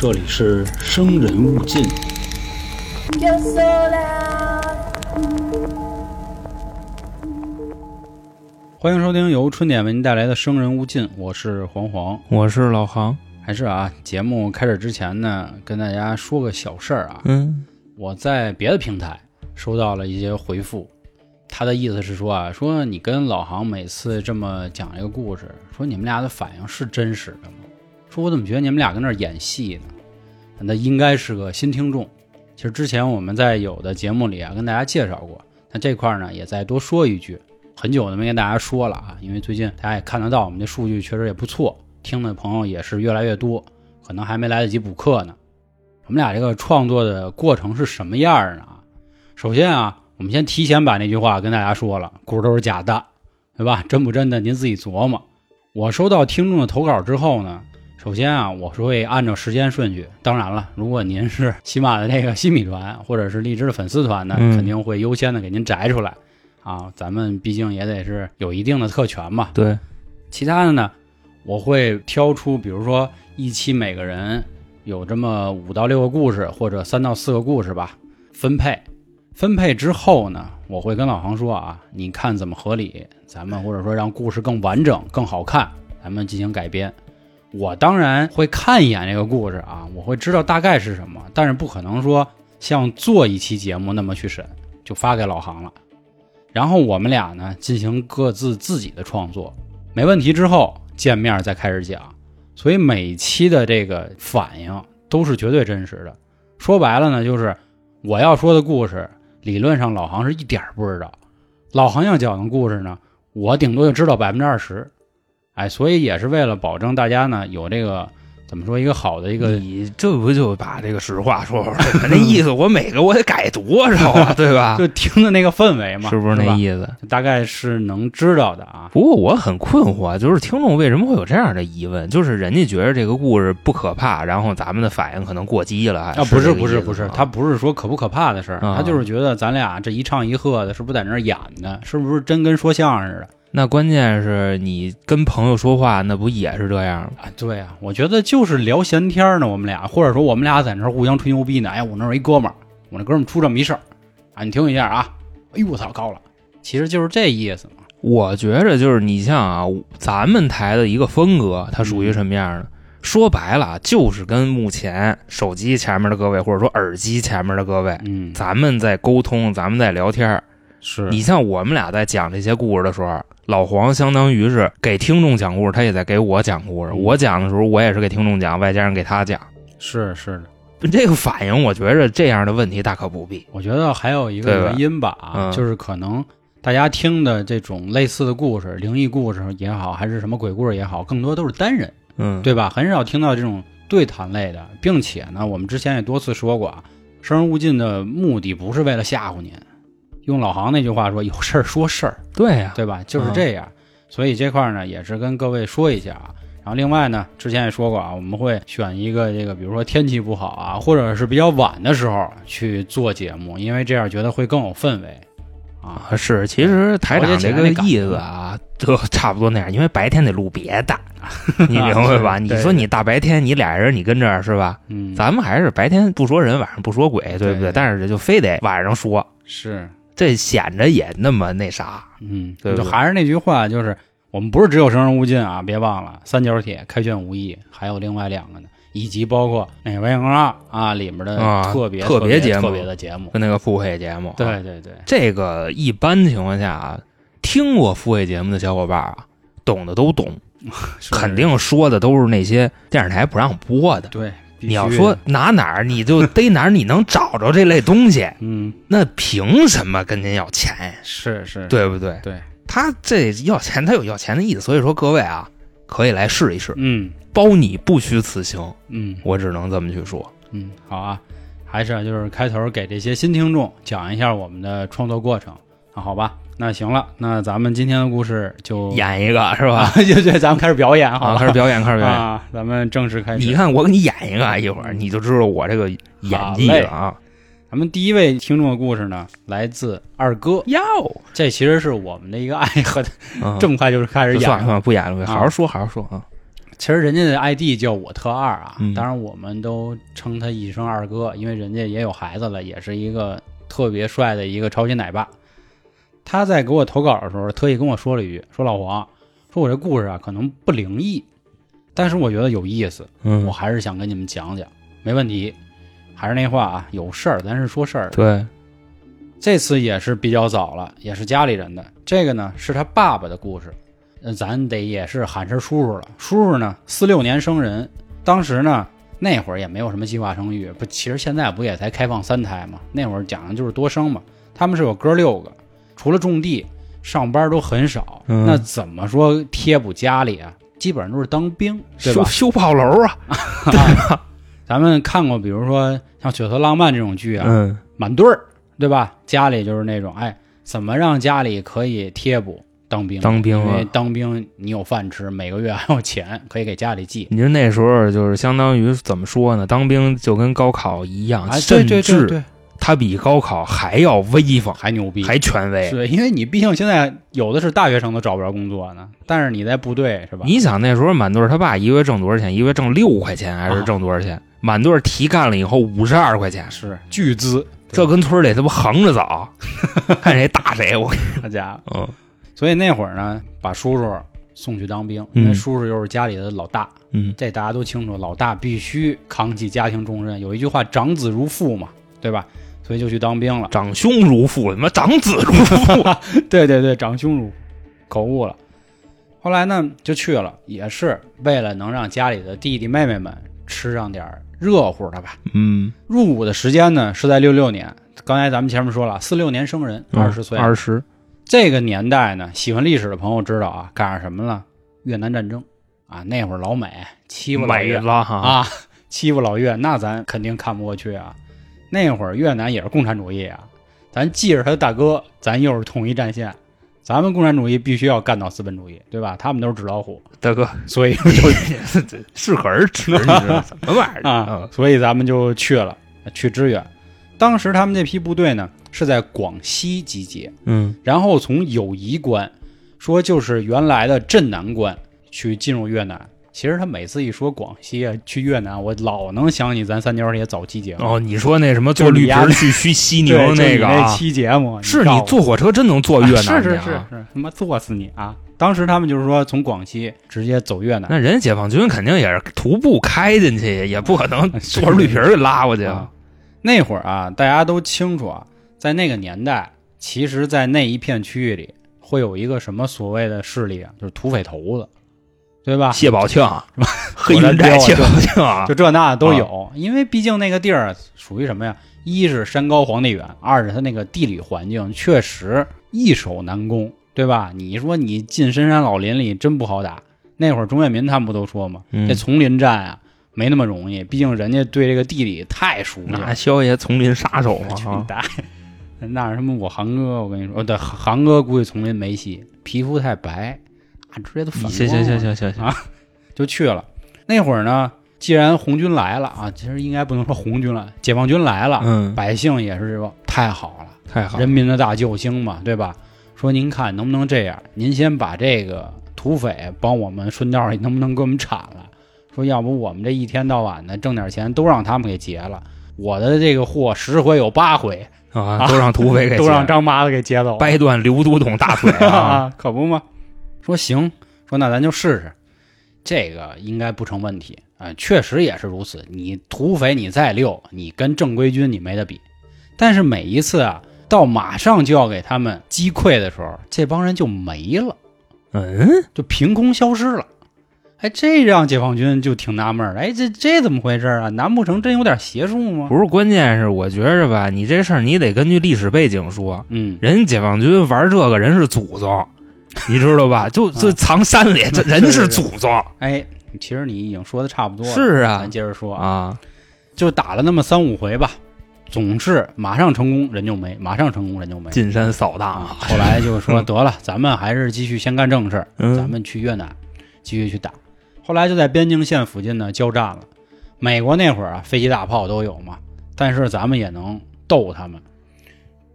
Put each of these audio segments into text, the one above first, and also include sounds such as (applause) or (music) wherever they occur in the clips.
这里是生人勿近。Yo sola, 欢迎收听由春点为您带来的《生人勿进》，我是黄黄。我是老航。还是啊，节目开始之前呢，跟大家说个小事儿啊。嗯我在别的平台收到了一些回复，他的意思是说啊，说你跟老航每次这么讲一个故事，说你们俩的反应是真实的吗？说我怎么觉得你们俩跟那儿演戏呢？那应该是个新听众。其实之前我们在有的节目里啊跟大家介绍过，那这块呢也再多说一句，很久都没跟大家说了啊，因为最近大家也看得到我们的数据确实也不错，听的朋友也是越来越多，可能还没来得及补课呢。我们俩这个创作的过程是什么样儿呢？首先啊，我们先提前把那句话跟大家说了，故事都是假的，对吧？真不真的您自己琢磨。我收到听众的投稿之后呢，首先啊，我是会按照时间顺序。当然了，如果您是 (laughs) 喜马的这个新米团或者是荔枝的粉丝团呢，嗯肯定会优先的给您摘出来啊。咱们毕竟也得是有一定的特权嘛。对，其他的呢，我会挑出，比如说一期每个人有这么五到六个故事，或者三到四个故事吧，分配。分配之后呢，我会跟老黄说啊，你看怎么合理，咱们或者说让故事更完整、更好看，咱们进行改编。我当然会看一眼这个故事啊，我会知道大概是什么，但是不可能说像做一期节目那么去审，就发给老航了。然后我们俩呢进行各自自己的创作，没问题之后见面再开始讲。所以每期的这个反应都是绝对真实的。说白了呢，就是我要说的故事，理论上老航是一点儿不知道，老航要讲的故事呢，我顶多就知道百分之二十。哎，所以也是为了保证大家呢有这个怎么说一个好的一个你这不就把这个实话说出来了？(laughs) 那意思我每个我得改多少啊？(laughs) 对吧？就听的那个氛围嘛，是不是那意思？大概是能知道的啊。不过我很困惑，就是听众为什么会有这样的疑问？就是人家觉得这个故事不可怕，然后咱们的反应可能过激了，还啊，不是不是不是，他不是说可不可怕的事儿，啊他就是觉得咱俩这一唱一和的，是不是在那儿演的？是不是真跟说相声似的？那关键是你跟朋友说话，那不也是这样吗？啊，对啊，我觉得就是聊闲天呢，我们俩，或者说我们俩在那儿互相吹牛逼呢。哎，我那儿有一哥们儿，我那哥们儿出这么一事儿啊，你听一下啊。哎呦，我操，高了，其实就是这意思嘛。我觉着就是你像啊，咱们台的一个风格，它属于什么样的？说白了啊，就是跟目前手机前面的各位，或者说耳机前面的各位，嗯，咱们在沟通，咱们在聊天。是你像我们俩在讲这些故事的时候，老黄相当于是给听众讲故事，他也在给我讲故事。嗯我讲的时候，我也是给听众讲，外加上给他讲。是是的，这个反应，我觉着这样的问题大可不必。我觉得还有一个原因吧，就是可能大家听的这种类似的故事，灵异故事也好，还是什么鬼故事也好，更多都是单人。嗯，对吧？很少听到这种对谈类的，并且呢，我们之前也多次说过啊，生人勿近的目的不是为了吓唬您，用老航那句话说，有事儿说事儿，对呀、对吧？就是这样。所以这块儿呢，也是跟各位说一下啊。然后另外呢，之前也说过啊，我们会选一个这个，比如说天气不好啊，或者是比较晚的时候去做节目，因为这样觉得会更有氛围啊。啊，是，其实台长这个意思啊，就差不多那样，因为白天得录别的，(laughs) 你明白吧？啊你说你大白天你俩人你跟这儿是吧？嗯，咱们还是白天不说人，晚上不说鬼，对不对对？但是就非得晚上说，是这显着也那么那啥。嗯，就还是那句话，就是我们不是只有生人勿近啊，别忘了三角铁、开卷无益，还有另外两个呢，以及包括那个微信公众号啊里面的啊特别、特别节目特别的节目。跟那个付费节目，啊对，对对，这个一般情况下啊，听过付费节目的小伙伴啊，懂的都懂，(laughs) 肯定说的都是那些电视台不让播的。对。你要说拿哪儿，你就逮哪儿，你能找着这类东西，(laughs) 嗯，那凭什么跟您要钱呀？是是，对不对？对，他这要钱，他有要钱的意思，所以说各位啊，可以来试一试，嗯包你不虚此行，嗯我只能这么去说。嗯，好啊，还是啊就是开头给这些新听众讲一下我们的创作过程啊，好吧？那行了，那咱们今天的故事就演一个是啊吧？，(laughs) 就对，咱们开始表演，好啊，开始表演，开始表演。啊，咱们正式开始。你看，我给你演一个，一会儿你就知道我这个演技了啊！咱们第一位听众的故事呢，来自二哥，哟，这其实是我们的一个爱和。(laughs) 嗯这么快就是开始演了算了算了，不演了，好好说，好好说啊。其实人家的 ID 叫我特二啊，嗯当然我们都称他一声二哥，因为人家也有孩子了，也是一个特别帅的一个超级奶爸。他在给我投稿的时候，特意跟我说了一句：“说老黄，说我这故事啊可能不灵异，但是我觉得有意思，嗯我，还是想跟你们讲讲，没问题。还是那话啊，有事儿咱是说事儿。对，这次也是比较早了，也是家里人的。这个呢是他爸爸的故事，呃，咱得也是喊声叔叔了。叔叔呢，四六年生人，当时呢那会儿也没有什么计划生育，不，其实现在不也才开放三胎嘛？那会儿讲的就是多生嘛。他们是有哥六个，除了种地，上班都很少。嗯那怎么说贴补家里啊？基本上都是当兵，对吧？修修炮楼 (laughs) 啊，咱们看过，比如说像《血色浪漫》这种剧啊，嗯，满队儿，对吧？家里就是那种，哎，怎么让家里可以贴补当兵？当兵啊因为当兵你有饭吃，每个月还有钱可以给家里寄。你说那时候就是相当于怎么说呢？当兵就跟高考一样，哎，对甚对对至对，它比高考还要威风，还牛逼，还权威。是因为你毕竟现在有的是大学生都找不着工作呢，但是你在部队是吧？你想那时候满队他爸一个月挣多少钱？一个月挣六块钱还是挣多少钱？满队提干了以后五十二块钱，是巨资，这跟村里他不横着走，(laughs) 看谁打谁。我大家，嗯所以那会儿呢，把叔叔送去当兵，嗯因为叔叔又是家里的老大，嗯这大家都清楚，老大必须扛起家庭重任。有一句话“长子如父”嘛，对吧？所以就去当兵了。长兄如父，什么长子如父。(laughs) 对对对，长兄如口误了。后来呢，就去了，也是为了能让家里的弟弟妹妹们吃上点热乎的吧。嗯，入伍的时间呢是在六六年，刚才咱们前面说了，四六年生人，二十岁。嗯二十，这个年代呢，喜欢历史的朋友知道啊，赶上什么了？越南战争啊，那会儿老美欺负老美越了哈。啊，(laughs) 欺负老越，那咱肯定看不过去啊。那会儿越南也是共产主义啊，咱既是他的大哥，咱又是统一战线。咱们共产主义必须要干倒资本主义，对吧？他们都是纸老虎，大哥，所以适可而止，你知道什么玩意儿啊，？所以咱们就去了，去支援。当时他们这批部队呢是在广西集结，嗯然后从友谊关，说就是原来的镇南关去进入越南。其实他每次一说广西啊，去越南，我老能想起咱三角铁早期节目。哦，你说那什么坐绿皮去去西 (laughs) 宁那那个啊？期节目，是你坐火车真能坐越南啊是是是是，他妈坐死你啊！当时他们就是说从广西直接走越南，那人家解放军肯定也是徒步开进去，也不可能 (laughs) 坐着绿皮儿给拉过去啊。那会儿啊，大家都清楚啊，在那个年代，其实，在那一片区域里，会有一个什么所谓的势力啊，就是土匪头子，对吧？谢宝庆，黑云寨谢宝庆啊 (laughs) 就，这那都有，因为毕竟那个地儿属于什么呀？一是山高皇帝远，二是它那个地理环境确实易守难攻，对吧？你说你进深山老林里真不好打。那会儿钟跃民他们不都说吗？嗯这丛林战啊，没那么容易，毕竟人家对这个地理太熟悉了。那萧爷丛林杀手嘛啊，(laughs) 大爷！那是什么？我航哥，我跟你说，对，航哥估计丛林没戏，皮肤太白，啊，直接都反光了。行行行行行行啊，就去了。那会儿呢，既然红军来了啊，其实应该不能说红军了，解放军来了，嗯，百姓也是说太好了，太好了，人民的大救星嘛，对吧？说您看能不能这样？您先把这个土匪帮我们顺道里能不能给我们铲了？说要不我们这一天到晚的挣点钱都让他们给劫了，我的这个货十回有八回啊，都让土匪给 (laughs) 都让张麻子给劫走了，掰断刘都统大腿 (laughs) 啊！啊，可不吗？说行，说那咱就试试，这个应该不成问题啊、确实也是如此。你土匪你再溜，你跟正规军你没得比。但是每一次啊，到马上就要给他们击溃的时候，这帮人就没了，嗯，就凭空消失了。哎，这让解放军就挺纳闷哎，这这怎么回事啊？难不成真有点邪术吗？不是，关键是我觉着吧，你这事儿你得根据历史背景说。嗯，人解放军玩这个人是祖宗，(laughs) 你知道吧？就就藏山里，(laughs) 这人是祖宗哎，其实你已经说的差不多了，是啊咱接着说啊。就打了那么三五回吧，总是马上成功人就没，马上成功人就没。进山扫荡啊荡，，后来就说得了，咱们还是继续先干正事咱们去越南继续去打。后来就在边境线附近呢交战了。美国那会儿啊，飞机大炮都有嘛，但是咱们也能斗他们。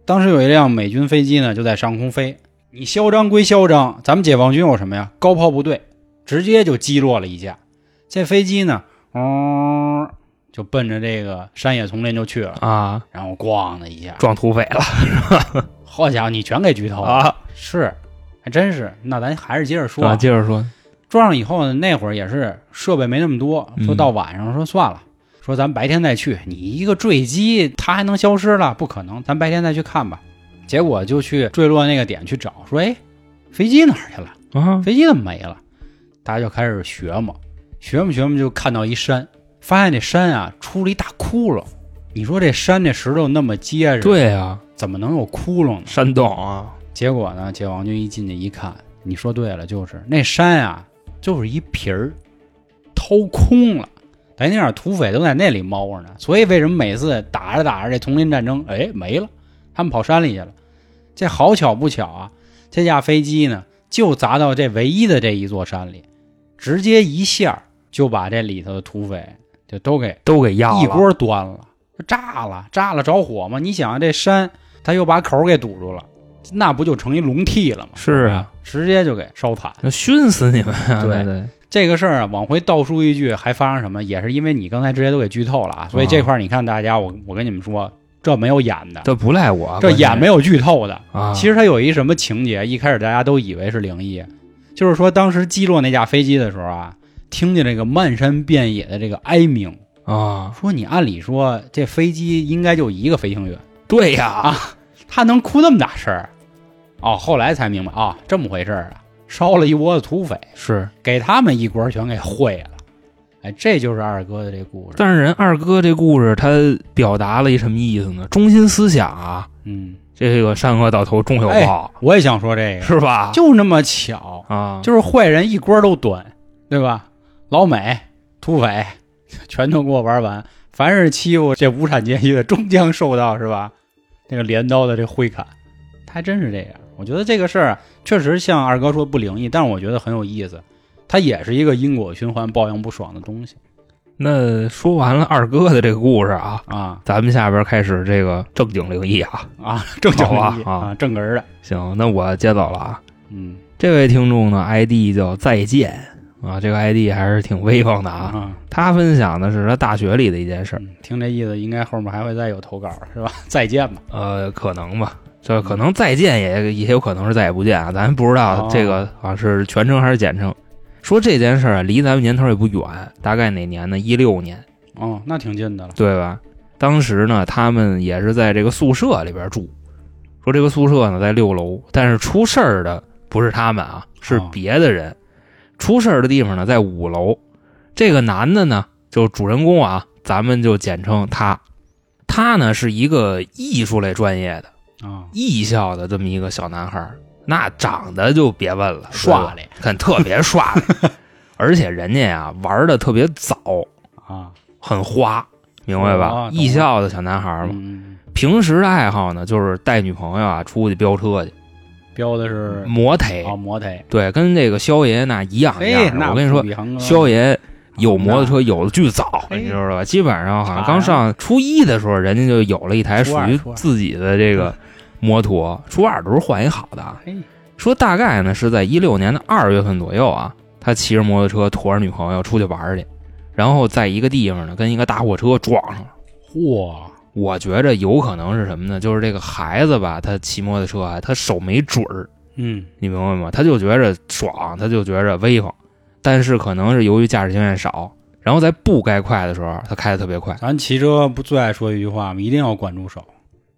当时有一辆美军飞机呢，就在上空飞。你嚣张归嚣张，咱们解放军有什么呀？高炮部队，直接就击落了一架。这飞机呢，嗯，就奔着这个山野丛林就去了，啊，然后咣的一下，撞土匪了好家伙，你全给剧透了，啊！是，还真是。那咱还是接着说接着说，撞上以后呢，那会儿也是设备没那么多，嗯说到晚上说算了，说咱白天再去。你一个坠机，它还能消失了？不可能，咱白天再去看吧。结果就去坠落那个点去找，说哎，飞机哪儿去了？啊，飞机怎么没了？大家就开始学嘛，学嘛学嘛，就看到一山，发现这山啊出了一大窟窿。你说这山这石头那么结实，，对啊，怎么能有窟窿呢？山洞啊，结果呢，解放军一进去一看，你说对了，就是那山啊，就是一皮儿，掏空了。咱那点土匪都在那里猫着呢，所以为什么每次打着打着这丛林战争，哎没了，他们跑山里去了。这好巧不巧啊，这架飞机呢就砸到这唯一的这一座山里，直接一下就把这里头的土匪就都给都给压了，一锅端了，炸了，炸了着火嘛。你想这山，他又把口给堵住了，那不就成一笼屉了吗？是啊，直接就给烧惨。那熏死你们啊！对对，这个事儿啊，往回倒数一句，还发生什么？也是因为你刚才直接都给剧透了啊，所以这块儿你看大家，我我跟你们说，这没有演的，这不赖我，这演没有剧透的。啊。其实它有一什么情节，一开始大家都以为是灵异，就是说当时击落那架飞机的时候啊，听见这个漫山遍野的这个哀鸣，啊，说你按理说这飞机应该就一个飞行员。对呀，啊，他能哭那么大声儿？哦，后来才明白啊，这么回事儿啊，烧了一窝子土匪，是，给他们一锅全给烩了。哎，这就是二哥的这故事。但是人二哥这故事他表达了一什么意思呢？中心思想啊，嗯，这个善恶到头终有哎报，我也想说这个，是吧？就那么巧，啊，就是坏人一锅都端，对吧？老美、土匪全都给我玩完，凡是欺负这无产阶级的，终将受到是吧？那个镰刀的这挥砍，他还真是这样。我觉得这个事儿啊，确实像二哥说不灵异，但是我觉得很有意思，它也是一个因果循环、报应不爽的东西那说完了二哥的这个故事啊，啊咱们下边开始这个正经灵异啊。啊，正经好啊灵异啊正根儿的，行，那我接走了啊。嗯这位听众呢，ID 叫再见啊，这个 ID 还是挺威风的啊。啊，他分享的是他大学里的一件事，嗯听这意思，应该后面还会再有投稿是吧？(laughs) 再见吧，呃，可能吧，这可能再见也也有可能是再也不见啊，咱不知道哦这个啊是全称还是简称。说这件事儿啊，离咱们年头也不远，大概哪年呢？一六年，哦，那挺近的了，对吧？当时呢，他们也是在这个宿舍里边住，说这个宿舍呢在六楼，但是出事儿的不是他们啊，是哦别的人。出事儿的地方呢在五楼。这个男的呢，就主人公啊，咱们就简称他。他呢是一个艺术类专业的啊，艺校的这么一个小男孩儿，那长得就别问了，刷嘞很特别刷嘞，(laughs) 而且人家呀玩的特别早，啊，很花，明白吧？艺校的小男孩嘛，嗯，平时的爱好呢就是带女朋友啊出去飙车去，飙的是摩腿，啊摩腿，对，跟这个肖爷那一样一，样的。我跟你说肖爷有摩托车有的巨早，你知道吧？基本上好像刚上初一的时候，人家就有了一台属于自己的这个 (laughs) 摩托，初二的时候换一好的。说大概呢是在一六年的二月份左右啊，他骑着摩托车驮着女朋友出去玩去，然后在一个地方呢跟一个大货车撞上了。嚯，我觉着有可能是什么呢？就是这个孩子吧，他骑摩托车啊，他手没准儿，嗯，你明白吗？他就觉着爽，他就觉着威风，但是可能是由于驾驶经验少，然后在不该快的时候，他开的特别快，咱骑车不最爱说一句话吗？一定要管住手，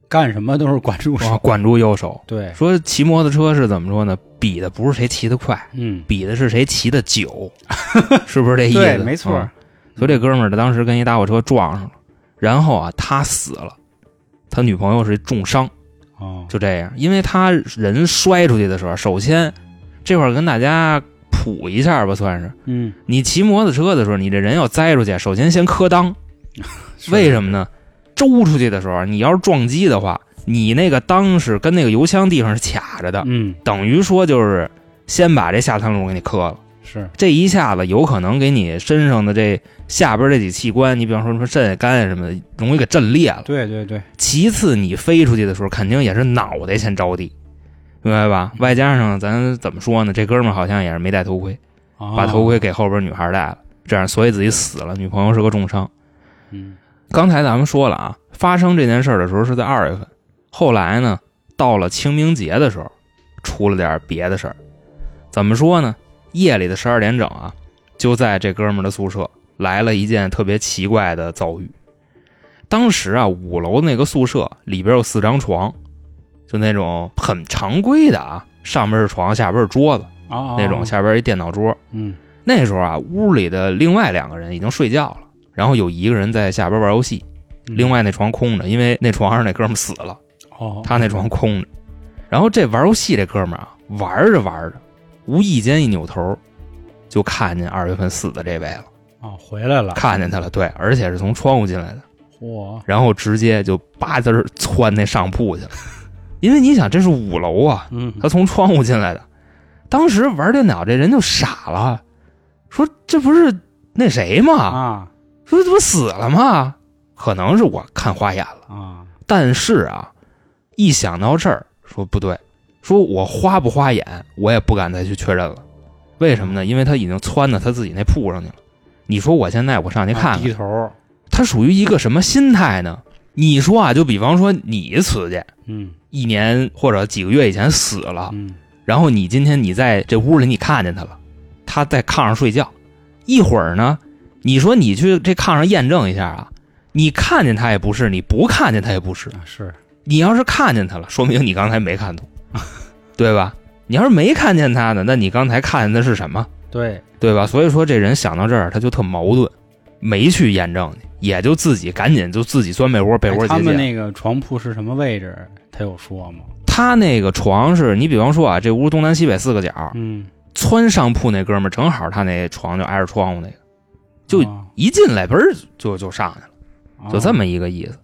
干什么都是管住哇，手。管住右手。对，说骑摩托车是怎么说呢？比的不是谁骑得快，嗯，比的是谁骑的久，(laughs) 是不是这意思？对，没错嗯。所以这哥们儿他当时跟一大货车撞上了，然后啊，他死了，他女朋友是重伤，哦，就这样。因为他人摔出去的时候，首先这会儿跟大家普一下吧，算是嗯，你骑摩托车的时候，你这人要栽出去，首先先磕裆，(laughs) 为什么？呢？周出去的时候，你要是撞击的话，你那个裆是跟那个油枪地方是卡着的，嗯，等于说就是先把这下三路给你磕了。是，这一下子有可能给你身上的这下边这几器官，你比方说什么肾啊、肝啊什么的，容易给震裂了。对对对，其次，你飞出去的时候，肯定也是脑袋先着地，明白吧？外加上咱怎么说呢？这哥们儿好像也是没戴头盔，啊把头盔给后边女孩戴了。这样所以自己死了，女朋友是个重伤。嗯刚才咱们说了啊，发生这件事儿的时候是在二月份，后来呢，到了清明节的时候，出了点别的事儿。怎么说呢？夜里的十二点整啊，就在这哥们儿的宿舍来了一件特别奇怪的遭遇。当时啊，五楼那个宿舍里边有四张床，就那种很常规的啊，上边是床，下边是桌子啊那种，下边一电脑桌。嗯那时候啊，屋里的另外两个人已经睡觉了，然后有一个人在下边玩游戏，嗯。另外那床空着，因为那床上那哥们儿死了，哦。他那床空着。然后这玩游戏这哥们儿啊，玩着玩着，无意间一扭头，就看见二月份死的这位了，哦回来了，看见他了，对，而且是从窗户进来的，嚯。然后直接就吧唧儿窜那上铺去了，因为你想这是五楼啊，嗯。他从窗户进来的，当时玩电脑这人就傻了，说这不是那谁吗？啊说这不死了吗？可能是我看花眼了。啊但是啊，一想到这儿，说不对，说我花不花眼，我也不敢再去确认了。为什么呢？因为他已经窜到他自己那铺上去了。你说我现在我上去看看，低头他属于一个什么心态呢？你说啊，就比方说你死去嗯一年或者几个月以前死了，嗯然后你今天你在这屋里你看见他了，他在炕上睡觉，一会儿呢，你说你去这炕上验证一下啊，你看见他也不是，你不看见他也不是，啊是你要是看见他了，说明你刚才没看懂，(laughs) 对吧？你要是没看见他呢，那你刚才看见的是什么？对对吧？所以说这人想到这儿，他就特矛盾，没去验证去，也就自己赶紧就自己钻被窝，被窝哎他结界。们那个床铺是什么位置？他有说吗？他那个床是你比方说啊，这屋东南西北四个角，嗯，窜上铺那哥们儿正好他那床就挨着窗户那个，就啊一进来嘣儿就就上去了，就这啊么一个意思。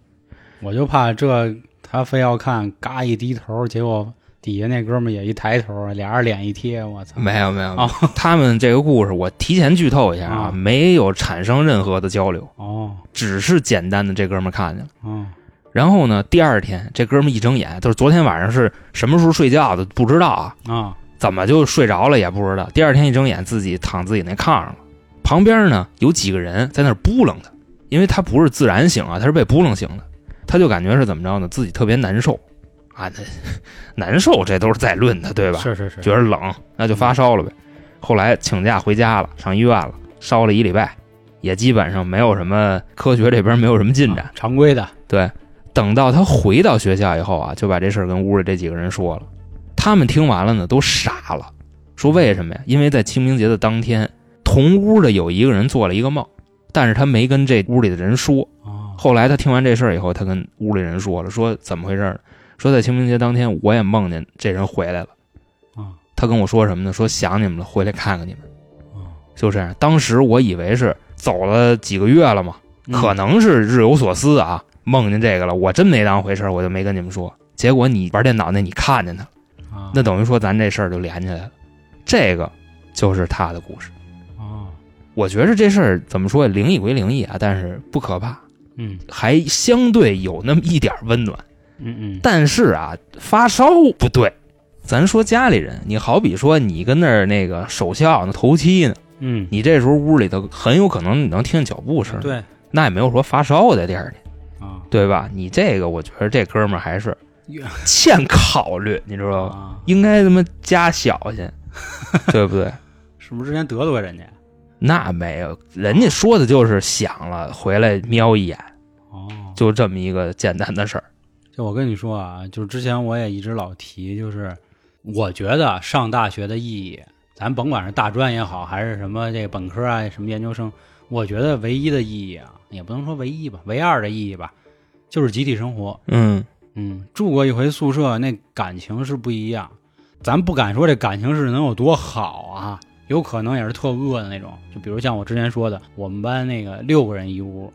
我就怕这他非要看，嘎一低头，结果底下那哥们也一抬头，俩人脸一贴，我操！没有没有，哦他们这个故事我提前剧透一下啊，啊没有产生任何的交流，哦只是简单的这哥们看见了。哦然后呢，第二天这哥们一睁眼，就是昨天晚上是什么时候睡觉的不知道啊，啊怎么就睡着了也不知道。第二天一睁眼，自己躺自己那炕上了，旁边呢有几个人在那儿扑棱他，因为他不是自然醒啊，他是被扑棱醒的，他就感觉是怎么着呢，自己特别难受啊，那 (laughs) 难受这都是在论的，对吧？是是是，觉得冷，那就发烧了呗。后来请假回家了，上医院了，烧了一礼拜，也基本上没有什么科学这边没有什么进展啊。常规的对，等到他回到学校以后啊，就把这事儿跟屋里这几个人说了。他们听完了呢，都傻了，说为什么呀？因为在清明节的当天，同屋的有一个人做了一个梦，但是他没跟这屋里的人说。啊后来他听完这事儿以后，他跟屋里人说了，说怎么回事呢？说在清明节当天，我也梦见这人回来了。啊他跟我说什么呢？说想你们了，回来看看你们。啊，就这样，当时我以为是走了几个月了嘛，嗯可能是日有所思啊，梦见这个了，我真没当回事儿我就没跟你们说。结果你玩电脑那你看见他，了那等于说咱这事儿就连起来了。这个就是他的故事。啊我觉着这事儿怎么说，灵异归灵异啊，但是不可怕，嗯还相对有那么一点温暖。嗯嗯但是啊，发烧不对。咱说家里人，你好比说你跟那儿那个守孝呢、头七呢，嗯，你这时候屋里头很有可能你能听见脚步声，对那也没有说发烧的第二天，啊对吧？你这个我觉得这哥们儿还是 (laughs) 欠考虑，你知道吧？啊，应该他妈加小心，对不对？(laughs) 是不是之前得罪过人家？那没有，人家说的就是想了回来瞄一眼，哦，就这么一个简单的事儿。就我跟你说啊，就是之前我也一直老提，就是我觉得上大学的意义，咱甭管是大专也好，还是什么这个本科啊，什么研究生，我觉得唯一的意义啊，也不能说唯一吧，唯二的意义吧，就是集体生活。嗯嗯，住过一回宿舍，那感情是不一样。咱不敢说这感情是能有多好啊，有可能也是特饿的那种。就比如像我之前说的，我们班那个六个人一屋，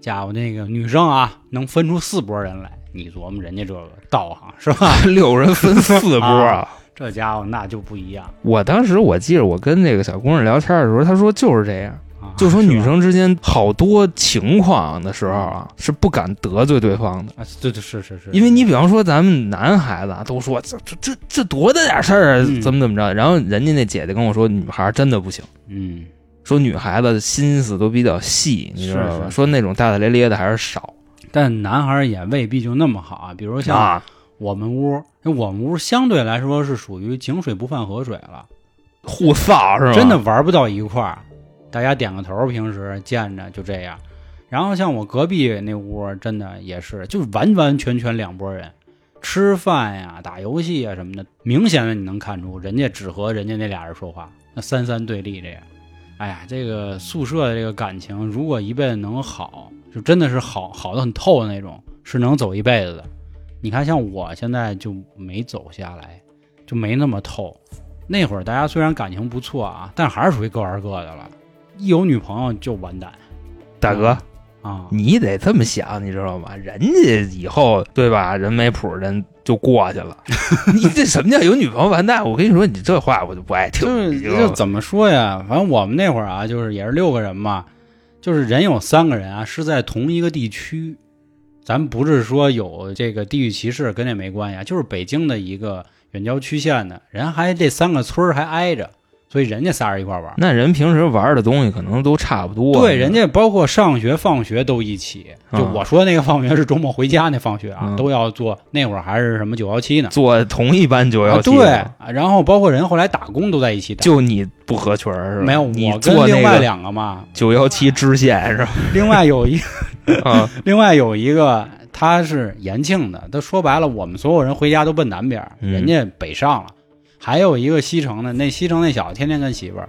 家伙那个女生啊，能分出四拨人来。你琢磨人家这个道行是吧？(laughs) 六人分四波啊！(laughs) 这家伙那就不一样我当时我记着我跟那个小姑娘聊天的时候，她说就是这样，啊，就说女生之间好多情况的时候啊，是不敢得罪对方的。啊，对对是是是，因为你比方说咱们男孩子啊，都说这这这这多大点事儿啊，嗯怎么怎么着，然后人家那姐姐跟我说，女孩真的不行，嗯说女孩子心思都比较细，你知道吧？说那种大大咧咧的还是少但男孩儿也未必就那么好啊。比如像啊。我们屋，我们屋相对来说是属于井水不犯河水了，互臊是吧？真的玩不到一块儿。大家点个头，平时见着就这样。然后像我隔壁那屋，真的也是，就完完全全两拨人，吃饭呀、打游戏呀什么的，明显的你能看出，人家只和人家那俩人说话，那三三对立这样。哎呀，这个宿舍的这个感情，如果一辈子能好，就真的是好好的很透的那种，是能走一辈子的。你看，像我现在就没走下来，就没那么透。那会儿大家虽然感情不错啊，但还是属于各玩各的了。一有女朋友就完蛋大哥，啊！你得这么想，你知道吗？人家以后对吧，人没谱，人就过去了。(laughs) 你这什么叫有女朋友完蛋？我跟你说，你这话我就不爱听。就是怎么说呀？反正我们那会儿啊，就是也是六个人嘛，就是人有三个人啊，是在同一个地区。咱不是说有这个地域歧视，跟这没关系啊，就是北京的一个远郊区县的人，还这三个村儿还挨着，所以人家仨人一块玩。那人平时玩的东西可能都差不多。对，人家包括上学、放学都一起。就啊我说那个放学是周末回家那放学啊，嗯都要坐。那会儿还是什么九幺七呢？坐同一班九幺啊，七，对，啊然后包括人后来打工都在一起打。就你不合群儿是吧？没有我跟另外两个嘛，九幺七支线是吧？另外有一啊，(laughs) 另外有一个他是延庆的，他说白了，我们所有人回家都奔南边人家北上了。还有一个西城的，那西城那小子天天跟媳妇儿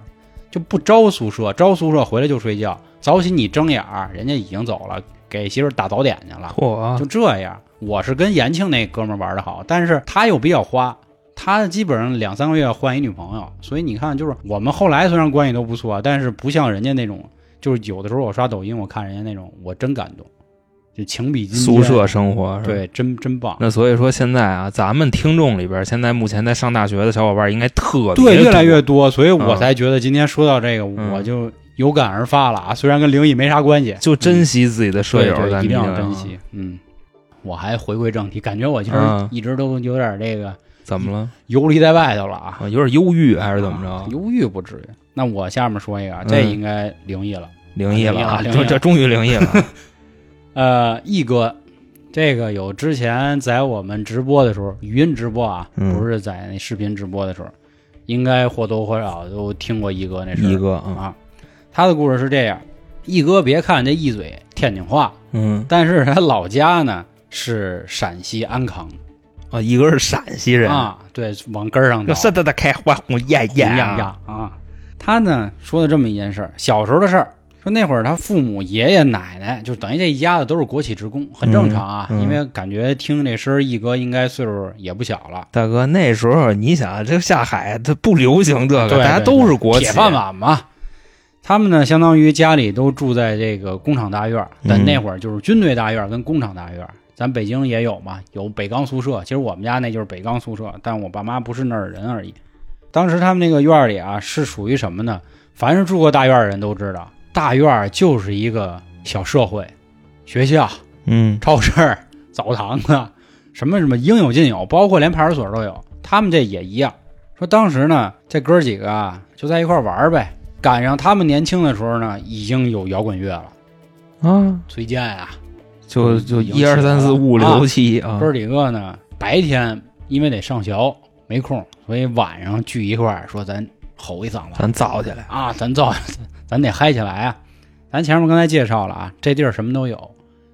就不招宿舍，招宿舍回来就睡觉，早起你睁眼儿，人家已经走了，给媳妇儿打早点去了。嚯就，这样，我是跟延庆那哥们儿玩的好，但是他又比较花，他基本上两三个月换一女朋友，所以你看，就是我们后来虽然关系都不错，但是不像人家那种，就是有的时候我刷抖音，我看人家那种，我真感动，就情比金坚宿舍生活是吧？对，真真棒。那所以说现在啊，咱们听众里边，现在目前在上大学的小伙伴应该特别对，越来越多，所以我嗯才觉得今天说到这个，嗯我就有感而发了啊。虽然跟灵异没啥关系，就珍惜自己的舍友，对对一定要珍惜。嗯，我还回归正题，感觉我其实嗯一直都有点这个怎么了？游离在外头了啊。啊，有点忧郁还是怎么着？啊忧郁不至于。那我下面说一个啊，这嗯应该灵异了。灵异了啊，这终于灵异了。(laughs) 呃，毅哥，这个有之前在我们直播的时候，语音直播啊，嗯不是在那视频直播的时候，应该或多或少都听过毅哥那事儿一哥啊，啊。他的故事是这样：毅哥，别看这一嘴天津话，嗯但是他老家呢是陕西安康啊，一哥是陕西人，啊，对，往根儿上找。是的的开花红艳艳啊。他呢说了这么一件事儿，小时候的事儿，说那会儿他父母、爷爷奶奶，就等于这一家子都是国企职工，很正常啊。嗯嗯因为感觉听这声儿，一哥应该岁数也不小了，大哥，那时候你想，这下海它不流行这个，对大家都是国企铁饭碗嘛。他们呢，相当于家里都住在这个工厂大院，但嗯那会儿就是军队大院跟工厂大院儿。咱北京也有嘛，有北钢宿舍。其实我们家那就是北钢宿舍，但我爸妈不是那儿人而已。当时他们那个院里啊，是属于什么呢？凡是住过大院的人都知道，大院儿就是一个小社会，学校、嗯超市、澡堂子，什么什么应有尽有，包括连派出所都有。他们这也一样。说当时呢，这哥几个啊就在一块玩儿呗。赶上他们年轻的时候呢，已经有摇滚乐了，啊，崔健啊，就就一二三四五六七啊哥，几个呢白天因为得上学没空，所以晚上聚一块儿说咱吼一嗓子咱造起来，啊，咱造，咱得嗨起来啊！咱前面刚才介绍了啊，这地儿什么都有，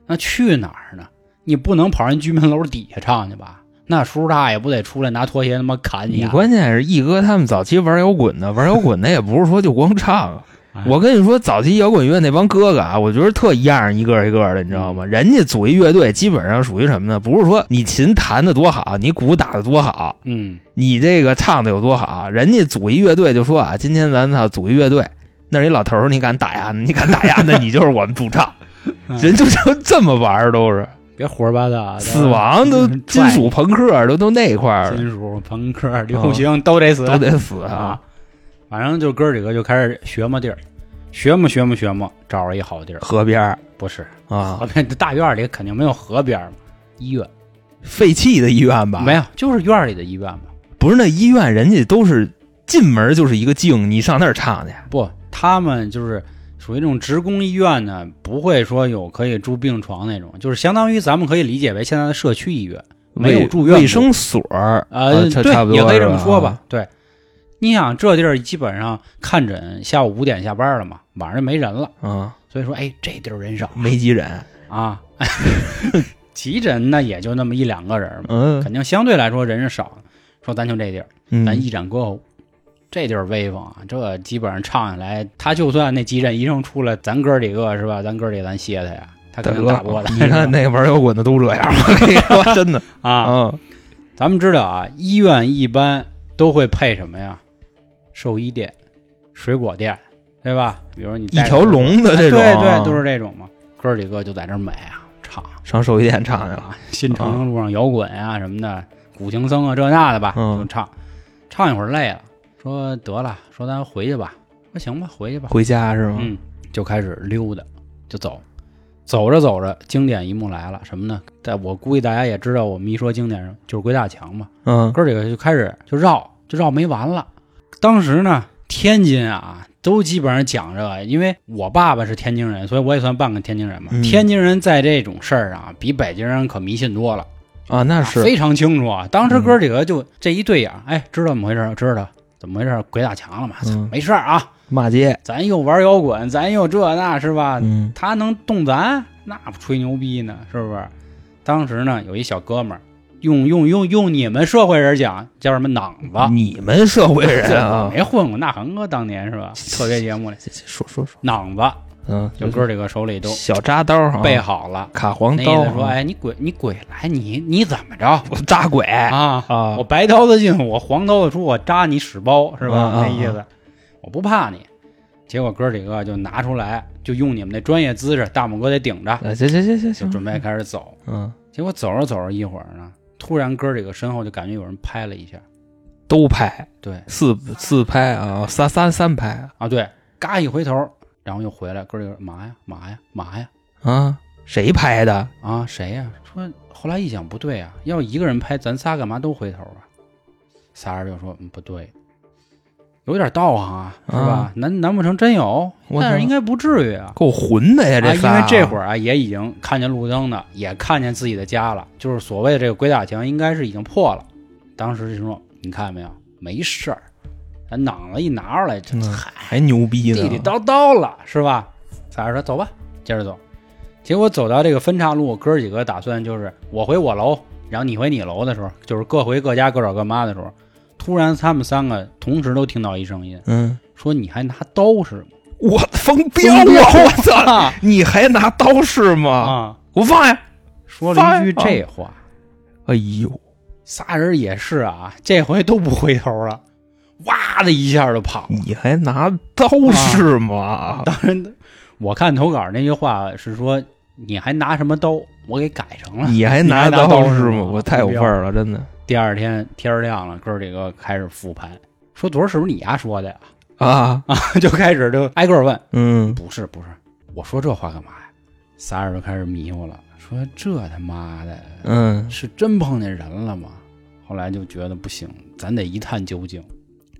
那去哪儿呢？你不能跑人居民楼底下唱去吧？那叔叔大爷不得出来拿拖鞋他妈砍你、你啊？关键是一哥他们早期玩摇滚的，玩摇滚的也不是说就光唱。(laughs) 哎我跟你说，早期摇滚乐那帮哥哥啊，我觉得特一样，一个一个的，你知道吗？人家组一乐队，基本上属于什么呢？不是说你琴弹的多好，你鼓打的多好，嗯，你这个唱的有多好，人家组一乐队就说啊，今天咱操组一乐队，那儿一老头儿，你敢打呀？你敢打呀？那你就是我们主唱。(laughs) 人就就这么玩儿，都是别胡说八道啊，死亡都金属朋克都都那一块儿，金属、朋克、流行都得死，都得死啊啊！。反正就哥几个就开始学摸地儿，学摸学摸学摸，找着一好地儿。河边儿不是啊河，边，大院里肯定没有河边嘛，医院废弃的医院吧？没有，就是院里的医院嘛。不是那医院，人家都是进门就是一个镜，你上那儿唱去。不，他们就是属于这种职工医院呢，不会说有可以住病床那种，就是相当于咱们可以理解为现在的社区医院，没有住院卫生所儿呃，对，差差不多也可以这么说吧。对，你想这地儿基本上看诊下午五点下班了嘛，晚上就没人了，啊，所以说，哎，这地儿人少。没急诊，啊。(laughs) 急诊那也就那么一两个人嘛，嗯。肯定相对来说人是少。说咱就这地儿，咱嗯。一展歌喉，这地儿威风啊！这基本上唱下来，他就算那急诊医生出来，咱哥几个是吧？咱哥几个咱歇他呀，他肯定打不过咱。你看那玩摇滚的都这样，我 (laughs) 跟你说真的啊，嗯，咱们知道啊，医院一般都会配什么呀？兽医店、水果店，对吧？比如你一条龙的这种，哎对对，都是这种嘛。哥几个就在这儿美啊，唱上兽医店唱去了，啊，新长征路上摇滚啊什么的，古琴僧啊这那的吧，嗯就唱，唱一会儿累了，说得了，说咱回去吧，说行吧，回去吧，回家是吗？嗯，就开始溜达，就走，走着走着，经典一幕来了，什么呢？在我估计大家也知道，我们一说经典就是鬼打墙嘛，嗯哥几个就开始就绕，就绕没完了。当时呢，天津啊，都基本上讲这个，因为我爸爸是天津人，所以我也算半个天津人嘛。嗯天津人在这种事儿上比北京人可迷信多了，啊，那是非常清楚啊。当时哥几个就这一对眼，哎，知道怎么回事？知道怎么回事？鬼打墙了嘛？嗯没事儿啊，骂街，咱又玩摇滚，咱又这那是吧？嗯他能动咱，那不吹牛逼呢，是不是？当时呢，有一小哥们儿，用用用用你们社会人讲叫什么囊子？你们社会人啊，(laughs) 没混过，那恒哥当年是吧？特别节目里，说说说，囊子嗯，就哥几个手里都小扎刀，备好了。卡黄刀啊，那意思说，哎，你鬼你鬼来，你你怎么着？我扎鬼。啊？啊。我白刀子进，我黄刀子出，我扎你屎包是吧？那意思，我不怕你。结果哥几个就拿出来，就用你们那专业姿势，大拇哥得顶着，啊，行行行行行，就准备开始走。嗯，结果走着走着一会儿呢，突然哥几个身后就感觉有人拍了一下，都拍。对。四四拍啊，三三三拍啊对，嘎一回头，然后又回来，哥几个嘛呀嘛呀嘛呀啊，谁拍的？啊谁呀？说后来一想不对啊，要一个人拍，咱仨干嘛都回头啊？仨人就说嗯不对，有点道行啊，是吧啊？难难不成真有？但是应该不至于啊。够混的呀这，啊，因为这会儿啊，也已经看见路灯的，也看见自己的家了，就是所谓的这个鬼打墙，应该是已经破了。当时就说：“你看见没有，没事儿，咱囊子一拿出来，这嗯嗨，还牛逼呢，地地道道了，是吧？”仨人说：“走吧，接着走。”结果走到这个分岔路，哥几个打算就是我回我楼，然后你回你楼的时候，就是各回各家各找各妈的时候，突然他们三个同时都听到一声音，嗯，说：“你还拿刀是吗我疯飙疯飙啊！我操，啊你还拿刀是？”吗？啊，给我放下！说了一句这话。哎呦，仨人也是啊，这回都不回头了，哇的一下就跑。你还拿刀是吗？当然，我看投稿那句话是说，你还拿什么刀？我给改成了。你还拿刀刀是是吗？我太有味儿了，真的第二天天儿亮了，哥几个开始复盘，说昨儿是不是你丫说的呀？(laughs) 啊，就开始就挨个儿问，嗯，不是不是，我说这话干嘛呀？仨人都开始迷糊了，说这他妈的嗯，是真碰见人了吗？后来就觉得不行，咱得一探究竟。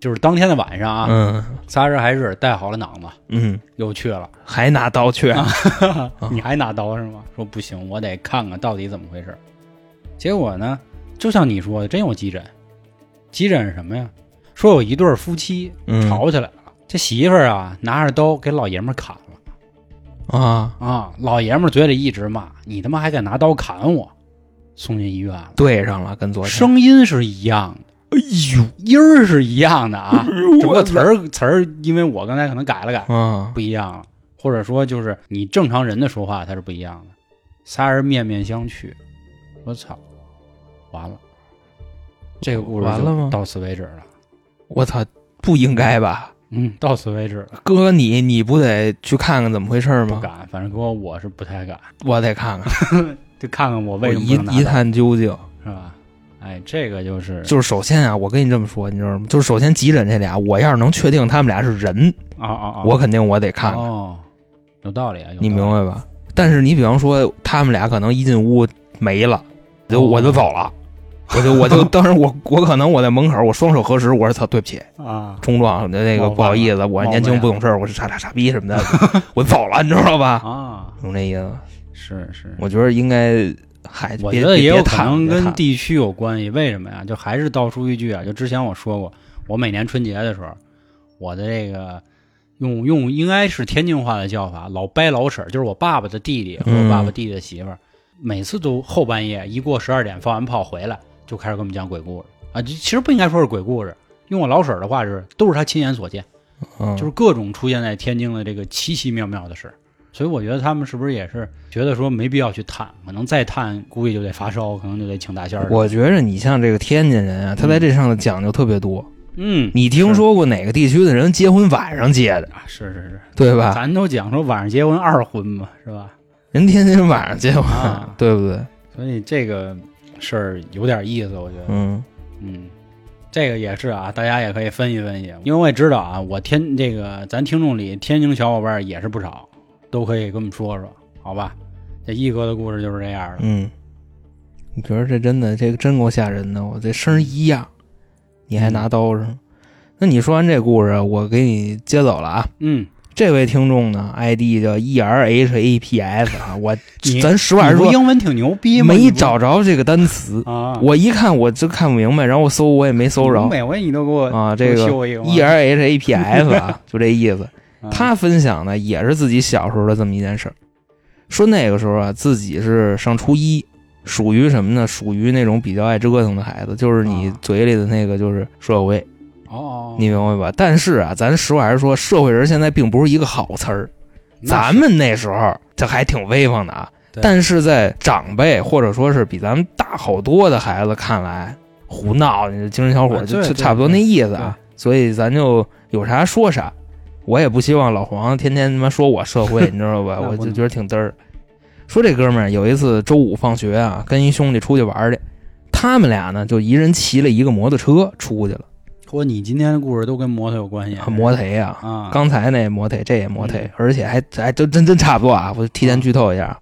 就是当天的晚上啊，嗯仨人还是带好了囊子，嗯，又去了。还拿刀去，啊你还拿刀是吗？说不行，我得看看到底怎么回事。结果呢，就像你说的，真有急诊。急诊是什么呀？说有一对夫妻嗯吵起来了，这媳妇儿啊拿着刀给老爷们砍了啊，啊！老爷们嘴里一直骂：“你他妈还敢拿刀砍我！”送进医院了，对上了，跟昨天，声音是一样的，哎呦，音儿是一样的啊，只不过词儿词儿，因为我刚才可能改了改，啊，不一样了，或者说就是你正常人的说话它是不一样的。仨人面面相觑，我操，完了，这个故事完了吗到此为止了。我操，不应该吧？嗯，到此为止了，哥，你你不得去看看怎么回事吗？不敢，反正哥我是不太敢，我得看看，(laughs) 就看看我我为什么一一探究竟。是吧？哎，这个就是就是首先啊，我跟你这么说，你知道吗？就是首先急诊这俩，我要是能确定他们俩是人，啊啊啊，我肯定我得看看，哦，有道理啊，有你明白吧？但是你比方说他们俩可能一进屋没了，就哦我就走了，我就我就 (laughs) 当时我我可能我在门口，我双手合十，我说操，对不起，啊，冲撞的那个不好意思，我冒年轻不懂事儿，我是傻傻傻逼什么的，(laughs) 我走了，你知道吧？啊，懂这意思？是是，我觉得应该，嗨，我觉得也有别可能跟地区有关系。为什么呀？就还是倒出一句啊，就之前我说过，我每年春节的时候，我的这个用用应该是天津话的叫法，老掰老婶儿，就是我爸爸的弟弟和我爸爸弟弟的媳妇儿，每次都后半夜一过十二点放完炮回来，就开始给我们讲鬼故事啊。其实不应该说是鬼故事，用我老婶儿的话是，都是他亲眼所见。嗯就是各种出现在天津的这个奇奇妙妙的事儿。所以我觉得他们是不是也是觉得说没必要去探，可能再探估计就得发烧，可能就得请大仙儿。我觉着你像这个天津人啊，他在这上头讲究特别多。嗯，你听说过哪个地区的人结婚晚上结的，啊，是是是，对吧？咱都讲说晚上结婚二婚嘛，是吧？人天津晚上结婚，啊对不对？所以这个事儿有点意思，我觉得。嗯嗯，这个也是啊，大家也可以分析分析，因为我也知道啊，我天这个咱听众里天津小伙伴也是不少，都可以跟我们说说，好吧？这一哥的故事就是这样的。嗯，你觉得这真的这个真够吓人的，我这声儿一样，你还拿刀上。那你说完这故事，我给你接走了啊。嗯，这位听众呢，ID 叫 E R H A P S 啊，我咱实话实说，英文挺牛逼吗？没找着这个单词，啊，我一看我就看不明白，然后我搜我也没搜着每回你都给我啊。这个 E R H A P S 啊，就这意思。啊他分享的也是自己小时候的这么一件事儿，说那个时候啊，自己是上初一，属于什么呢？属于那种比较爱折腾的孩子，就是你啊嘴里的那个就是社会，哦，你明白吧？但是啊，咱实话实说，社会人现在并不是一个好词儿，咱们那时候这还挺威风的啊。但是在长辈或者说是比咱们大好多的孩子看来，胡闹，你这精神小伙就差不多那意思啊。所以咱就有啥说啥。我也不希望老黄天天他妈说我社会，(laughs) 你知道吧？我就觉得挺嘚儿。说这哥们儿有一次周五放学啊，跟一兄弟出去玩儿去，他们俩呢就一人骑了一个摩托车出去了。说你今天的故事都跟摩托有关系，啊摩托呀，啊，刚才那摩托，这也摩托嗯，而且还还真真真差不多啊！我提前剧透一下，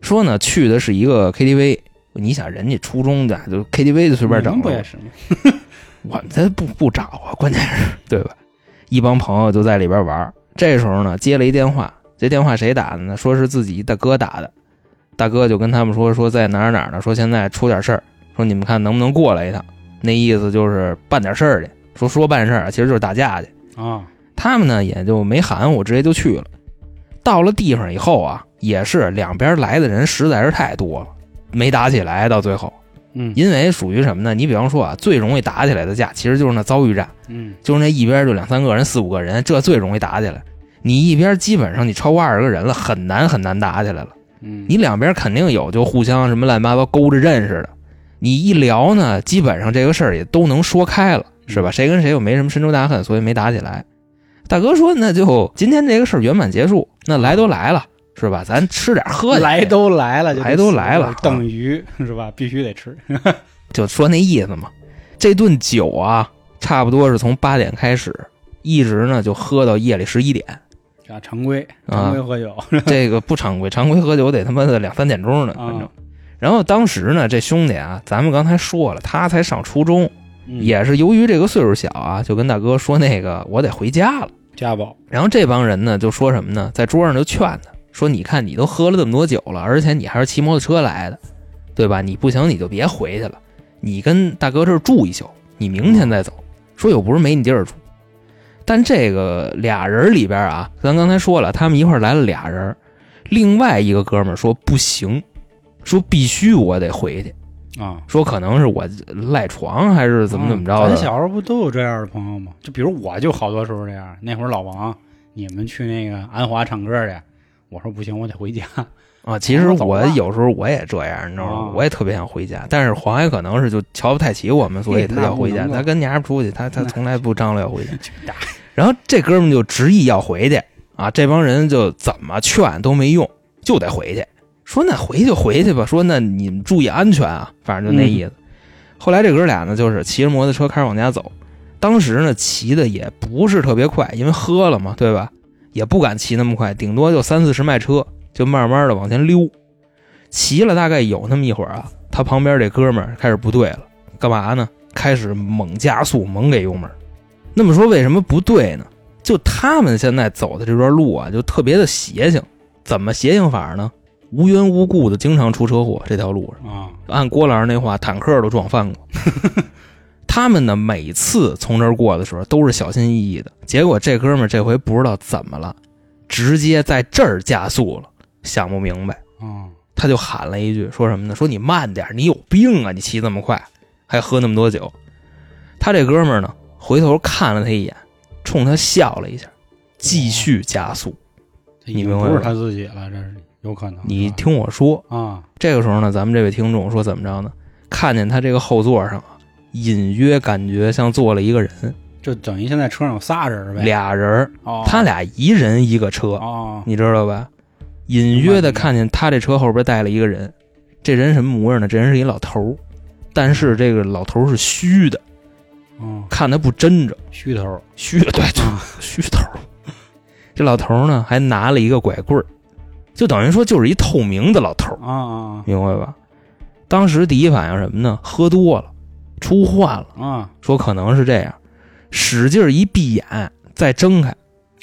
说呢去的是一个 KTV，你想人家初中的就 KTV 就随便整了你们不也，是吗？(laughs) 我们这不不找啊，关键是对吧？一帮朋友就在里边玩儿，这时候呢接了一电话，这电话谁打的呢？说是自己大哥打的，大哥就跟他们说说在哪儿哪儿呢，说现在出点事儿，说你们看能不能过来一趟，那意思就是办点事儿去，说说办事其实就是打架去。啊，他们呢也就没含糊，直接就去了。到了地方以后啊，也是两边来的人实在是太多了，没打起来。到最后，嗯因为属于什么呢？你比方说啊，最容易打起来的架，其实就是那遭遇战，嗯就是那一边就两三个人、四五个人，这最容易打起来。你一边基本上你超过二十个人了，很难很难打起来了。嗯，你两边肯定有就互相什么乱七八糟勾着认识的，你一聊呢，基本上这个事儿也都能说开了，是吧？谁跟谁又没什么深仇大恨，所以没打起来。大哥说，那就今天这个事儿圆满结束，那来都来了，是吧？咱吃点喝点，来都来了，就来都来了等于是吧？必须得吃 (laughs) 就说那意思嘛。这顿酒啊，差不多是从八点开始，一直呢就喝到夜里十一点。啊，常规啊常规喝酒这个不常规，常规喝酒得他妈的两三点钟呢，反正啊。然后当时呢，这兄弟啊，咱们刚才说了，他才上初中，嗯也是由于这个岁数小啊，就跟大哥说那个我得回家了。家宝，然后这帮人呢就说什么呢，在桌上就劝他说：“你看你都喝了这么多酒了，而且你还是骑摩托车来的，对吧？你不行你就别回去了，你跟大哥这儿住一宿，你明天再走。说又不是没你地儿住。但这个俩人里边啊，咱刚才说了，他们一块来了俩人，另外一个哥们儿说不行，说必须我得回去，啊，说可能是我赖床还是怎么怎么着的。咱小时候不都有这样的朋友吗？就比如我就好多时候这样。那会儿老王，你们去那个安华唱歌去，我说不行，我得回家。(laughs) 啊，其实我有时候我也这样，你知道吗啊？我也特别想回家，但是黄爷可能是就瞧不太起我们，所以他要回家。他跟娘们出去，他他 (laughs) 从来不张罗要回家。去然后这哥们就执意要回去啊，这帮人就怎么劝都没用，就得回去。说那回就回去吧，说那你们注意安全啊，反正就那意思。后来这哥俩呢，就是骑着摩托车开始往家走。当时呢，骑的也不是特别快，因为喝了嘛，对吧？也不敢骑那么快，顶多就三四十迈车，就慢慢的往前溜。骑了大概有那么一会儿啊，他旁边这哥们儿开始不对了，干嘛呢？开始猛加速，猛给油门。那么说为什么不对呢？就他们现在走的这段路啊，就特别的邪性。怎么邪性法呢？无缘无故的经常出车祸，这条路上。啊，按郭老师那话，坦克都撞翻过。(laughs) 他们呢，每次从这儿过的时候都是小心翼翼的，结果这哥们儿这回不知道怎么了，直接在这儿加速了，想不明白，啊，他就喊了一句，说什么呢？说你慢点，你有病啊！你骑这么快，还喝那么多酒。他这哥们儿呢，回头看了他一眼，冲他笑了一下，继续加速。你明白吧不是他自己了，这是有可能。你听我说，啊，这个时候呢，咱们这位听众说怎么着呢？看见他这个后座上啊，隐约感觉像坐了一个人，就等于现在车上有仨人呗。俩人他俩一人一个车，哦，你知道吧？隐约的看见他这车后边带了一个人，这人什么模样呢？这人是一老头，但是这个老头是虚的，哦，看他不真着，虚头。虚，对对，啊 (laughs) 虚头。这老头呢，还拿了一个拐棍儿，就等于说就是一透明的老头，啊啊明白吧？当时第一反应什么呢？喝多了，出幻了，啊！说可能是这样，使劲一闭眼，再睁开，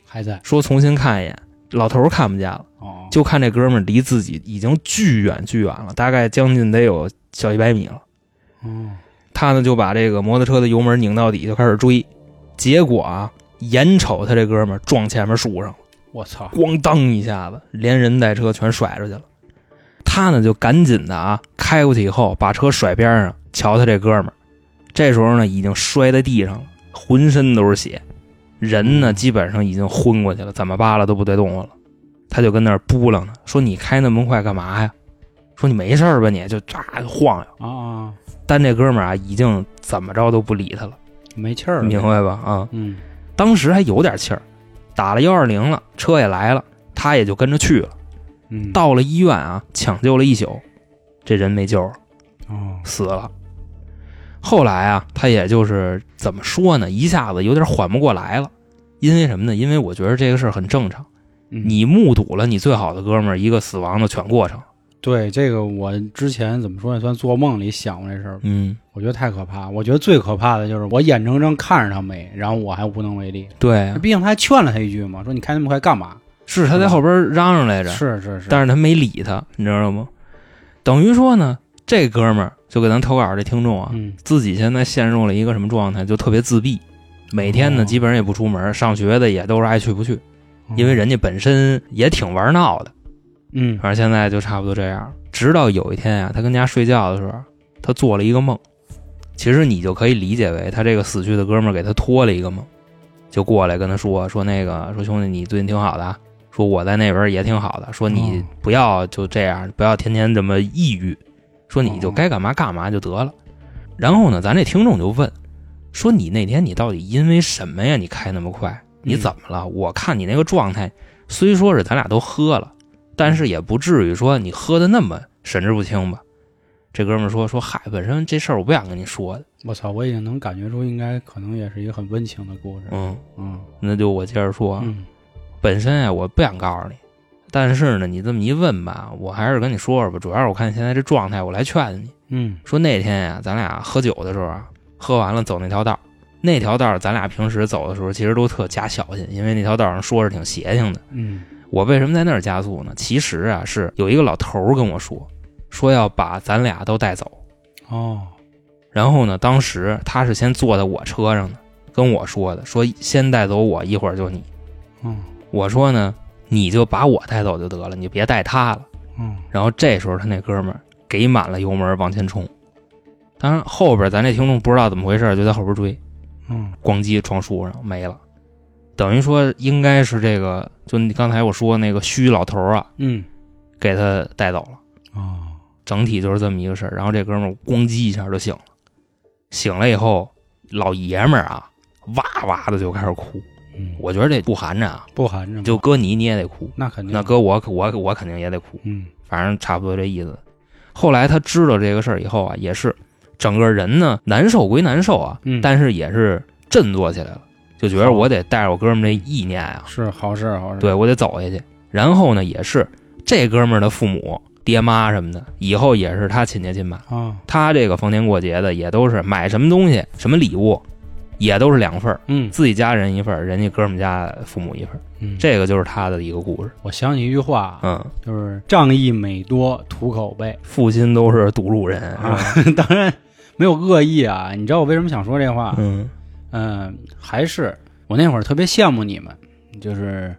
还在说重新看一眼，老头看不见了。哦，就看这哥们儿离自己已经巨远巨远了，大概将近得有小一百米了。哦，他呢就把这个摩托车的油门拧到底，就开始追。结果啊，眼瞅他这哥们儿撞前面树上了，我操！咣当一下子，连人带车全甩出去了。他呢就赶紧的啊开过去以后，把车甩边上，瞧他这哥们儿，这时候呢已经摔在地上了，浑身都是血，人呢基本上已经昏过去了，怎么扒拉都不带动了。他就跟那儿扑棱呢，说你开那么快干嘛呀？说你没事吧你？就唰就晃悠。啊啊，但这哥们儿啊已经怎么着都不理他了，没气儿了。明白吧？啊，嗯，当时还有点气儿，打了幺二零了，车也来了，他也就跟着去了。嗯，到了医院啊，抢救了一宿，这人没救了，哦，死了。后来啊，他也就是怎么说呢，一下子有点缓不过来了。因为什么呢？因为我觉得这个事儿很正常，嗯你目睹了你最好的哥们儿一个死亡的全过程。对这个，我之前怎么说也？算做梦里想过这事儿，嗯，我觉得太可怕。我觉得最可怕的就是我眼睁睁看着他没，然后我还无能为力。对啊，毕竟他还劝了他一句嘛，说你开那么快干嘛？是他在后边嚷嚷来着，是是是，但是他没理他，你知道吗？等于说呢，这哥们儿就给咱投稿这听众啊，嗯。自己现在陷入了一个什么状态？就特别自闭，每天呢哦。基本上也不出门，上学的也都是爱去不去，因为人家本身也挺玩闹的。嗯。反正现在就差不多这样。直到有一天啊，他跟家睡觉的时候，他做了一个梦。其实你就可以理解为他这个死去的哥们儿给他托了一个梦，就过来跟他说说那个说兄弟你最近挺好的啊，说我在那边也挺好的，说你哦。不要就这样，不要天天这么抑郁，说你就哦该干嘛干嘛就得了。然后呢，咱这听众就问说你那天你到底因为什么呀？你开那么快，你嗯怎么了？我看你那个状态，虽说是咱俩都喝了。但是也不至于说你喝的那么神志不清吧？这哥们说说嗨，本身这事儿我不想跟你说的，我操，我已经能感觉出，应该可能也是一个很温情的故事。嗯，嗯那就我接着说，嗯本身啊我不想告诉你，但是呢你这么一问吧，我还是跟你说说吧，主要是我看现在这状态，我来劝你，嗯说那天呀、咱俩喝酒的时候啊，喝完了走那条道儿，那条道儿咱俩平时走的时候其实都特加小心，因为那条道上说是挺邪性的。嗯我为什么在那儿加速呢？其实啊是有一个老头儿跟我说，说要把咱俩都带走。哦然后呢，当时他是先坐在我车上的，跟我说的，说先带走我，一会儿就你。嗯我说呢，你就把我带走就得了，你别带他了。嗯然后这时候他那哥们儿给满了油门往前冲，当然后边咱这听众不知道怎么回事，就在后边追，嗯咣叽撞树上没了。等于说应该是这个，就你刚才我说那个虚老头啊，嗯给他带走了。哦整体就是这么一个事儿。然后这哥们儿咣叽一下就醒了，醒了以后，老爷们儿啊哇哇的就开始哭。嗯，我觉得这不寒碜啊，不含着就搁你你也得哭，那肯定。那搁我我我肯定也得哭，嗯。反正差不多这意思。后来他知道这个事儿以后啊，也是整个人呢难受归难受啊，嗯。但是也是振作起来了，就觉得我得带着我哥们儿这意念啊，是好事好事对我得走下去。然后呢，也是这哥们儿的父母爹妈什么的，以后也是他亲爹亲妈。啊，他这个逢年过节的也都是买什么东西、什么礼物，也都是两份儿，嗯自己家人一份儿，人家哥们家父母一份儿。嗯，这个就是他的一个故事。我想起一句话，嗯，就是仗义每多图口碑父亲都是堵路人啊？，(laughs) 当然没有恶意啊。你知道我为什么想说这话？嗯嗯，还是我那会儿特别羡慕你们，就是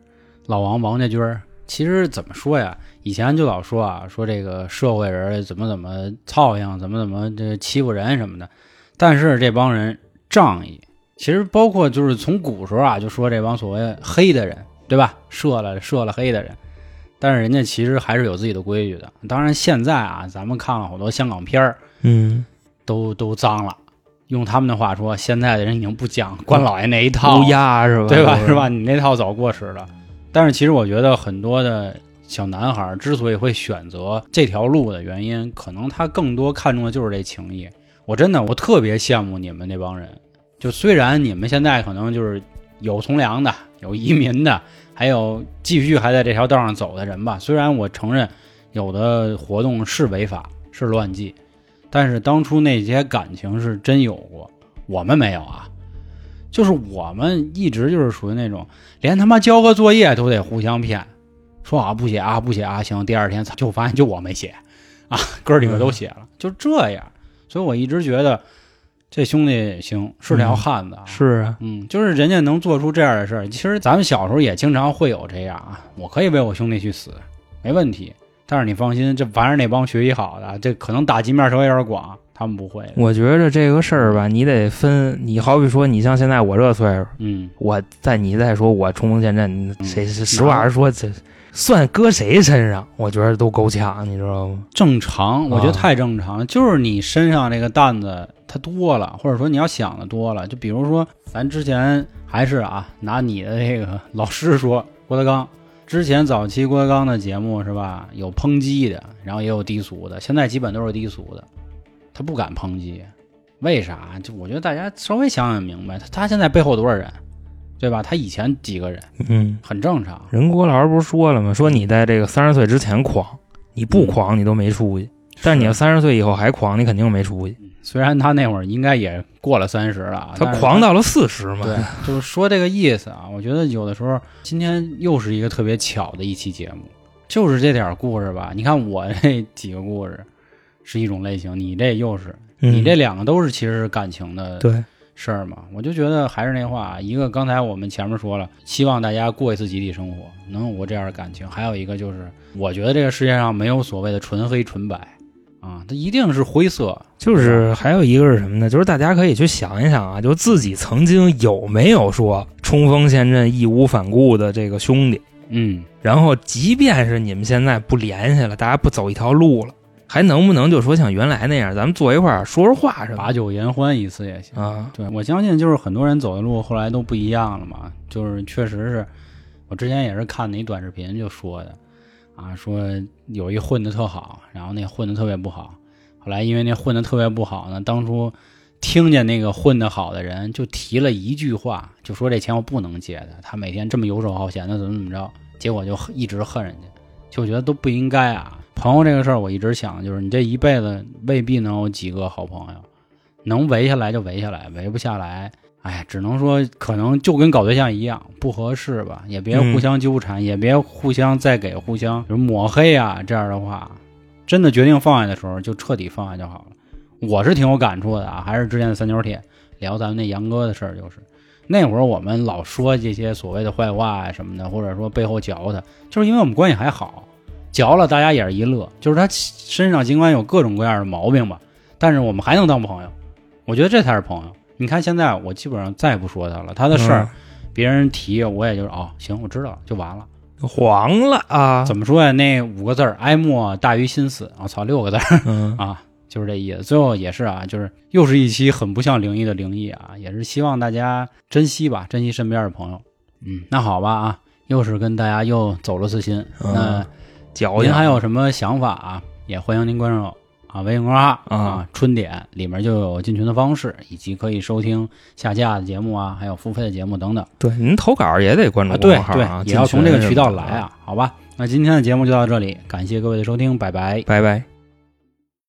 老王王家军儿。其实怎么说呀？以前就老说啊，说这个社会人怎么怎么操性，怎么怎么这欺负人什么的。但是这帮人仗义，其实包括就是从古时候啊，就说这帮所谓黑的人，对吧？射了射了黑的人，但是人家其实还是有自己的规矩的。当然现在啊，咱们看了好多香港片儿，嗯，都都脏了。用他们的话说，现在的人已经不讲关老爷那一套，乌鸦是吧？对吧？是吧？？你那套早过时了。但是其实我觉得很多的小男孩之所以会选择这条路的原因，可能他更多看重的就是这情谊。我真的我特别羡慕你们那帮人。就虽然你们现在可能就是有从良的，有移民的，还有继续还在这条道上走的人吧。虽然我承认有的活动是违法是乱纪，但是当初那些感情是真有过，我们没有啊。就是我们一直就是属于那种连他妈交个作业都得互相骗，说啊不写啊不写啊行，第二天操就发现就我没写，啊哥儿几个都写了，就这样。所以我一直觉得这兄弟行是条汉子啊，是啊，嗯，就是人家能做出这样的事儿。其实咱们小时候也经常会有这样啊，我可以为我兄弟去死，没问题。但是你放心，这凡是那帮学习好的，这可能打击面稍微有点广，他们不会。我觉着这个事儿吧，你得分。你好比说，你像现在我这岁数，嗯，我在你再说我冲锋陷阵，谁是实话实说，这算搁谁身上，我觉得都够呛，你知道吗？正常，我觉得啊太正常了。就是你身上这个担子它多了，或者说你要想的多了。就比如说，咱之前还是啊，拿你的这个 (laughs) 老师说，郭德纲之前早期郭德纲的节目是吧，有抨击的，然后也有低俗的，现在基本都是低俗的，他不敢抨击，为啥？就我觉得大家稍微想想明白，他他现在背后多少人，对吧？他以前几个人，嗯，很正常。人郭老师不是说了吗？说你在这个三十岁之前狂，你不嗯狂你都没出息。但是你要三十岁以后还狂，你肯定没出息。虽然他那会儿应该也过了三十了啊，他狂到了四十嘛。对，就是说这个意思啊。我觉得有的时候，今天又是一个特别巧的一期节目，就是这点故事吧。你看我这几个故事是一种类型，你这又是，嗯你这两个都是其实是感情的对，事儿嘛。我就觉得还是那话，一个刚才我们前面说了，希望大家过一次集体生活，能有过这样的感情；还有一个就是，我觉得这个世界上没有所谓的纯黑纯白啊，它一定是灰色。就是还有一个是什么呢？就是大家可以去想一想啊，就自己曾经有没有说冲锋陷阵、义无反顾的这个兄弟。嗯，然后，即便是你们现在不联系了，大家不走一条路了，还能不能就说像原来那样，咱们坐一块儿说说话什么把酒言欢一次也行。啊？对，我相信就是很多人走的路后来都不一样了嘛，就是确实是我之前也是看那短视频就说的，啊，说有一混的特好，然后那混的特别不好，后来因为那混的特别不好呢，当初听见那个混的好的人就提了一句话，就说这钱我不能借的，他每天这么游手好闲的怎么怎么着，结果就一直恨人家，就觉得都不应该啊。朋友这个事儿，我一直想，就是你这一辈子未必能有几个好朋友，能围下来就围下来，围不下来，哎，只能说可能就跟搞对象一样，不合适吧，也别嗯互相纠缠，也别互相再给互相就是抹黑啊，这样的话，真的决定放下的时候就彻底放下就好了。我是挺有感触的啊，还是之前的三角铁聊咱们那杨哥的事儿，就是那会儿我们老说这些所谓的坏话啊什么的，或者说背后嚼他，就是因为我们关系还好，嚼了大家也是一乐，就是他身上尽管有各种各样的毛病吧，但是我们还能当朋友，我觉得这才是朋友。你看现在我基本上再也不说他了，他的事儿、别人提我也就是哦行我知道了就完了。嗯黄了啊！怎么说呀？那五个字儿哀莫大于心死，我、操六个字儿嗯，啊，就是这意思。最后也是啊，就是又是一期很不像灵异的灵异啊，也是希望大家珍惜吧，珍惜身边的朋友。嗯，那好吧啊，又是跟大家又走了次心。嗯那您还有什么想法啊？也欢迎您关注啊微信公众号啊啊春点里面就有进群的方式，以及可以收听下架的节目啊，还有付费的节目等等对，您投稿也得关注啊。公众号啊，，也要从这个渠道来。啊，好吧？那今天的节目就到这里，感谢各位的收听，拜拜。拜拜。